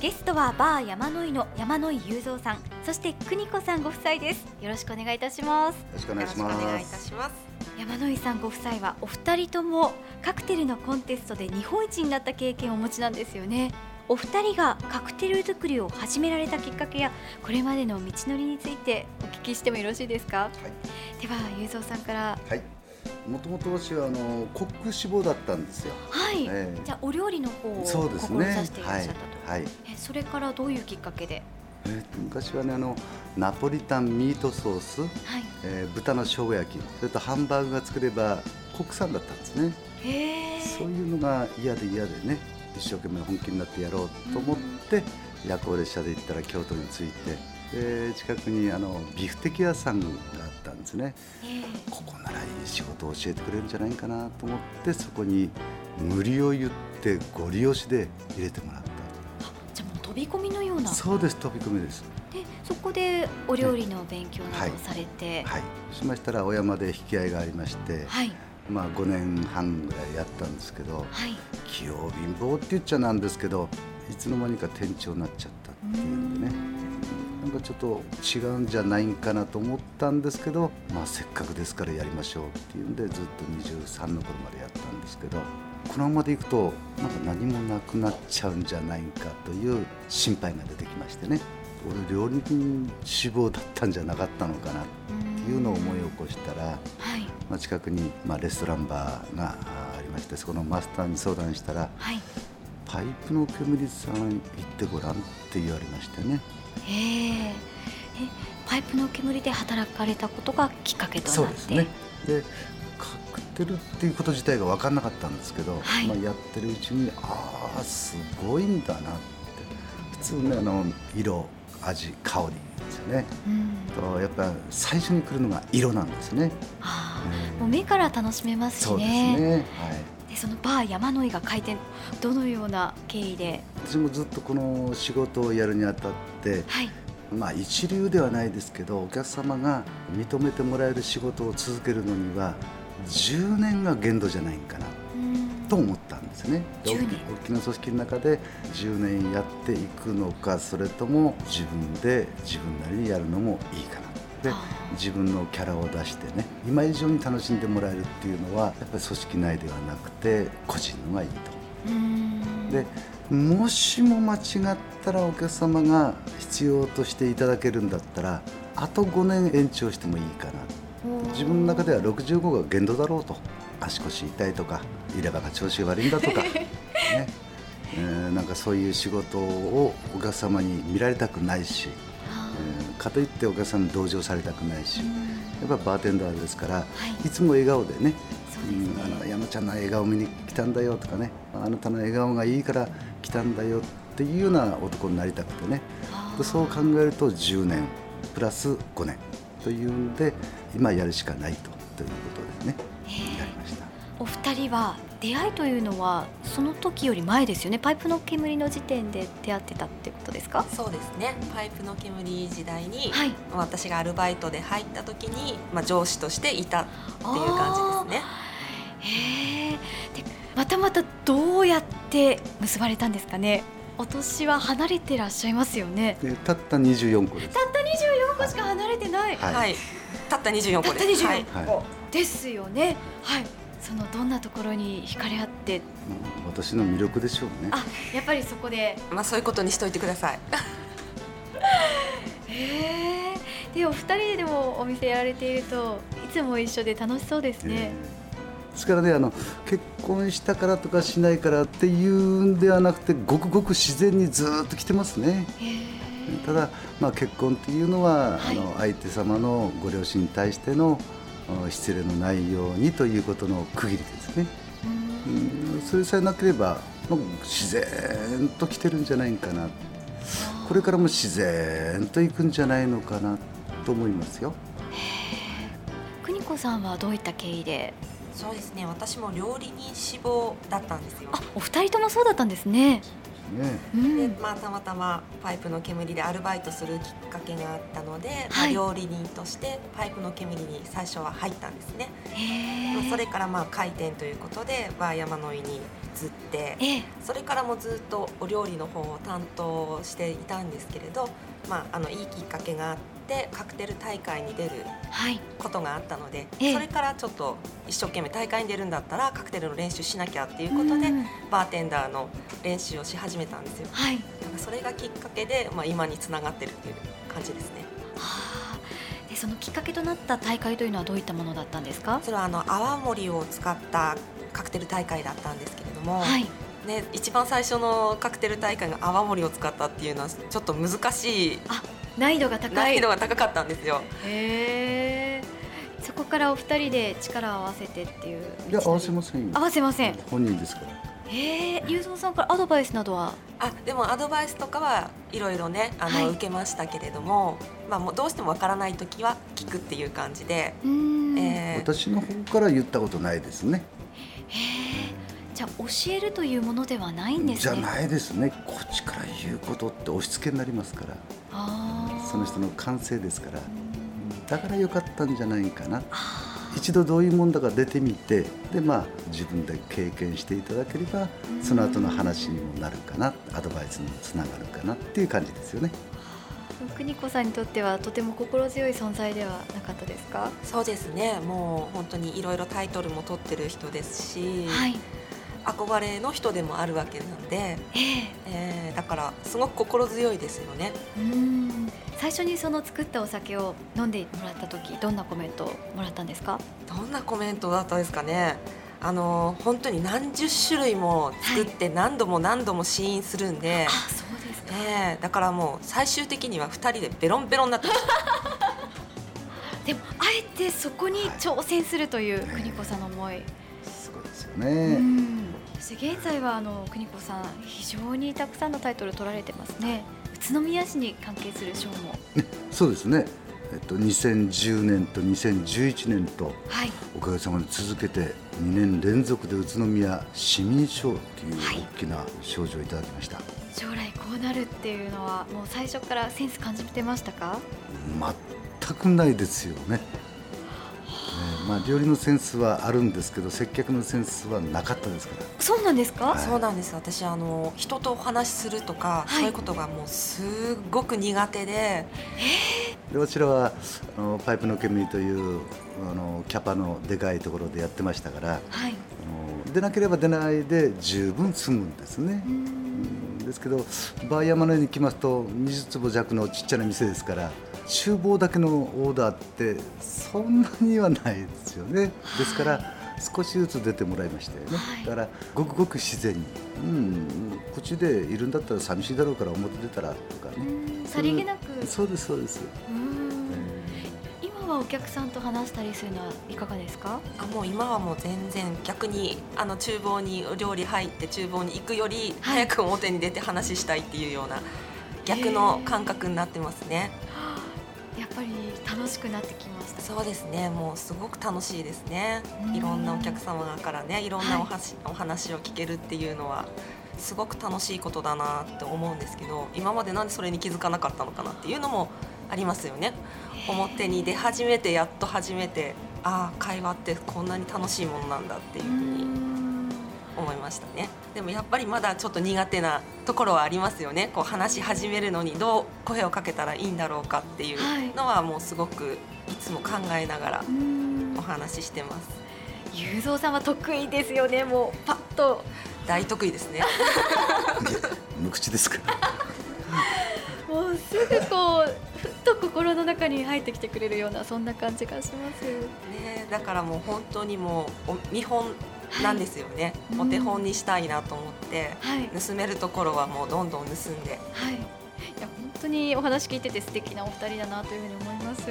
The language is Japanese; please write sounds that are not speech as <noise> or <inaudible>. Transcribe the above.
ゲストはバー山野井の山野井雄三さんそして邦子さんご夫妻です。よろしくお願いいたします。よろしくお願いします。お願いいたします山野井さんご夫妻はお二人ともカクテルのコンテストで日本一になった経験をお持ちなんですよね。お二人がカクテル作りを始められたきっかけやこれまでの道のりについてお聞きしてもよろしいですか、はい、では雄三さんから。はいもともと私はあのコック志望だったんですよ。はい。えー、じゃあお料理の方を。志していらっしゃったと。はい。はい、えそれからどういうきっかけで？えー、昔はねあのナポリタンミートソース、はい、えー、豚の生姜焼き、それとハンバーグが作れば国産だったんですね。へえ。そういうのが嫌で嫌でね、一生懸命本気になってやろうと思って、うん、夜行列車で行ったら京都に着いて。で近くにあのビフテキ屋さんがあったんですね、えー、ここならいい仕事を教えてくれるんじゃないかなと思ってそこに無理を言ってご利用しで入れてもらった。じゃあもう飛び込みのような。そうです飛び込みです。でそこでお料理の勉強などをされて、はい、はい、しましたら小山で引き合いがありまして、はい。まあ、5年半ぐらいやったんですけど、はい、器用貧乏って言っちゃなんですけどいつの間にか店長になっちゃったっていうんでねなんかちょっと違うんじゃないんかなと思ったんですけど、まあ、せっかくですからやりましょうっていうんでずっと23の頃までやったんですけどこのままでいくとなんか何もなくなっちゃうんじゃないかという心配が出てきましてね。俺料理人志望だったんじゃなかったのかなっていうのを思い起こしたら、はい、まあ、近くにまあレストランバーがありましてそこのマスターに相談したら、はい、パイプの煙さん行ってごらんって言われましてね。えパイプの煙で働かれたことがきっかけとなって？そうですね。でカクテルっていうこと自体が分からなかったんですけど、はい、まあ、やってるうちにああすごいんだなって。普通ねあの色味香りですよね、うん、とやっぱ最初に来るのが色なんですね、はあ、うん、もう目から楽しめますしね。そうですね。はいでそのバー山の井が開店どのような経緯で？私もずっとこの仕事をやるにあたって、はい、まあ一流ではないですけどお客様が認めてもらえる仕事を続けるのには10年が限度じゃないかなと思ったんですね。大きな組織の中で10年やっていくのかそれとも自分で自分なりにやるのもいいかなで自分のキャラを出してね今以上に楽しんでもらえるっていうのはやっぱり組織内ではなくて個人のがいいと。でもしも間違ったらお客様が必要としていただけるんだったらあと5年延長してもいいかな。自分の中では65が限度だろうと。足腰痛いとか入れ歯が調子悪いんだとか、<laughs> ね。えー、なんかそういう仕事をお客様に見られたくないし、えー、かといってお客さんに同情されたくないし、やっぱバーテンダーですから、はい、いつも笑顔でねうん、あの山ちゃんの笑顔見に来たんだよとかねあなたの笑顔がいいから来たんだよっていうような男になりたくてね。そう考えると10年プラス5年というんで今やるしかないとということでねやりました。お二人は出会いというのはその時より前ですよね。パイプの煙の時点で出会ってたってことですか？そうですね。パイプの煙時代に、はい、私がアルバイトで入った時に、まあ、上司としていたっていう感じですね。へえまたまたどうやって結ばれたんですかね？お年は離れてらっしゃいますよね。たった24個です。たった24個しか離れてない、はい、はい、たった24個です。たった24個、はい、ですよね。はいそのどんなところに惹かれ合って、私の魅力でしょうね。あやっぱりそこで。まあそういうことにしといてください。へ <laughs> えでお二人ででもお店やられているといつも一緒で楽しそうですね、えーですからねあの結婚したからとかしないからっていうんではなくてごくごく自然にずっと来てますね。ただ、まあ、結婚っていうのは、はい、あの相手様のご両親に対しての失礼のないようにということの区切りですね。うんそれさえなければ自然と来てるんじゃないかな。これからも自然と行くんじゃないのかなと思いますよ。邦子さんはどういった経緯で？そうですね。私も料理人志望だったんですよ。あお二人ともそうだったんですねね、でまあ、たまたまパイプの煙でアルバイトするきっかけがあったので、はい、まあ、料理人としてパイプの煙に最初は入ったんですね。それからまあ開店ということでバー山の井に移ってそれからもずっとお料理の方を担当していたんですけれど、まあ、あのいいきっかけがあって。ってカクテル大会に出ることがあったので、はい、それからちょっと一生懸命大会に出るんだったらカクテルの練習しなきゃっていうことで、バーテンダーの練習をし始めたんですよ。はい、だからそれがきっかけで、まあ、今につながってるっていう感じですね。はあでそのきっかけとなった大会というのはどういったものだったんですか？それはあの泡盛を使ったカクテル大会だったんですけれども、はい。ね、一番最初のカクテル大会が泡盛を使ったっていうのはちょっと難しい難易度が高い。難易度が高かったんですよ。へえそこからお二人で力を合わせてっていう。いや合わせません合わせません。本人ですから。へえゆうぞうさんからアドバイスなどは？あでもアドバイスとかはいろいろねあの、はい、受けましたけれども、まあ、もうどうしてもわからない時は聞くっていう感じで、えー、私の方から言ったことないですね。へえじゃあ教えるというものではないんですね。じゃないですね。こっちから言うことって押し付けになりますからその人の感性ですからだから良かったんじゃないかな。一度どういうもんだか出てみてでまあ自分で経験していただければその後の話にもなるかな。アドバイスにもつながるかなっていう感じですよね。邦子さんにとってはとても心強い存在ではなかったですか？そうですね。もう本当にいろいろタイトルも取ってる人ですし、はい、憧れの人でもあるわけなんで、えー、えー、だからすごく心強いですよね。うん最初にその作ったお酒を飲んでもらった時どんなコメントをもらったんですか？どんなコメントだったんですかね。あの本当に何十種類も作って何度も何度も試飲するんで、はい、あそうですか、えー、だからもう最終的には2人でベロンベロンになってました。<laughs> でもあえてそこに挑戦するという邦子さんの思い、はい、すごいですよね。そして現在はあの邦子さん非常にたくさんのタイトル取られてますね宇都宮市に関係する賞も。そうですね。えっと、2010年と2011年と、はい、おかげさまで続けて2年連続で宇都宮市民賞という大きな賞状をいただきました、はい、将来こうなるっていうのはもう最初からセンス感じてましたか？全くないですよねまあ、料理のセンスはあるんですけど接客のセンスはなかったですから。そうなんですか、はい、そうなんです。私あの人とお話しするとか、はい、そういうことがもうすごく苦手で。でこちらはあのパイプの煙というあのキャパのでかいところでやってましたから、はい、あの出なければ出ないで十分済むんですね。ですけどバー山のように来ますと20坪弱のちっちゃな店ですから厨房だけのオーダーってそんなにはないですよね。ですから、少しずつ出てもらいましたよね、はい、だからごくごく自然に、うん、こっちでいるんだったら寂しいだろうから表出たらとかね。さりげなく。そうですそうです。今はお客さんと話したりするのはいかがですか？あもう今はもう全然逆にあの厨房にお料理入って厨房に行くより早く表に出て話したいっていうような逆の感覚になってますね。やっぱり楽しくなってきました。そうですね。もうすごく楽しいですね。いろんなお客様からねい。ろんなおはし、はい、お話を聞けるっていうのはすごく楽しいことだなって思うんですけど今までなんでそれに気づかなかったのかなっていうのもありますよね。表に出始めてやっと初めてああ会話ってこんなに楽しいものなんだっていうふうに思いましたね。でもやっぱりまだちょっと苦手なところはありますよね。こう話し始めるのにどう声をかけたらいいんだろうかっていうのはもうすごくいつも考えながらお話ししてます。雄三さんは得意ですよね。もうパッと。大得意ですね。無口ですか <laughs> もうすぐこうふっと心の中に入ってきてくれるようなそんな感じがします。ねだからもう本当にもう見本なんですよね、はい、お手本にしたいなと思って、はい、盗めるところはもうどんどん盗んで、はい、いや本当にお話聞いてて素敵なお二人だなというふうに思います。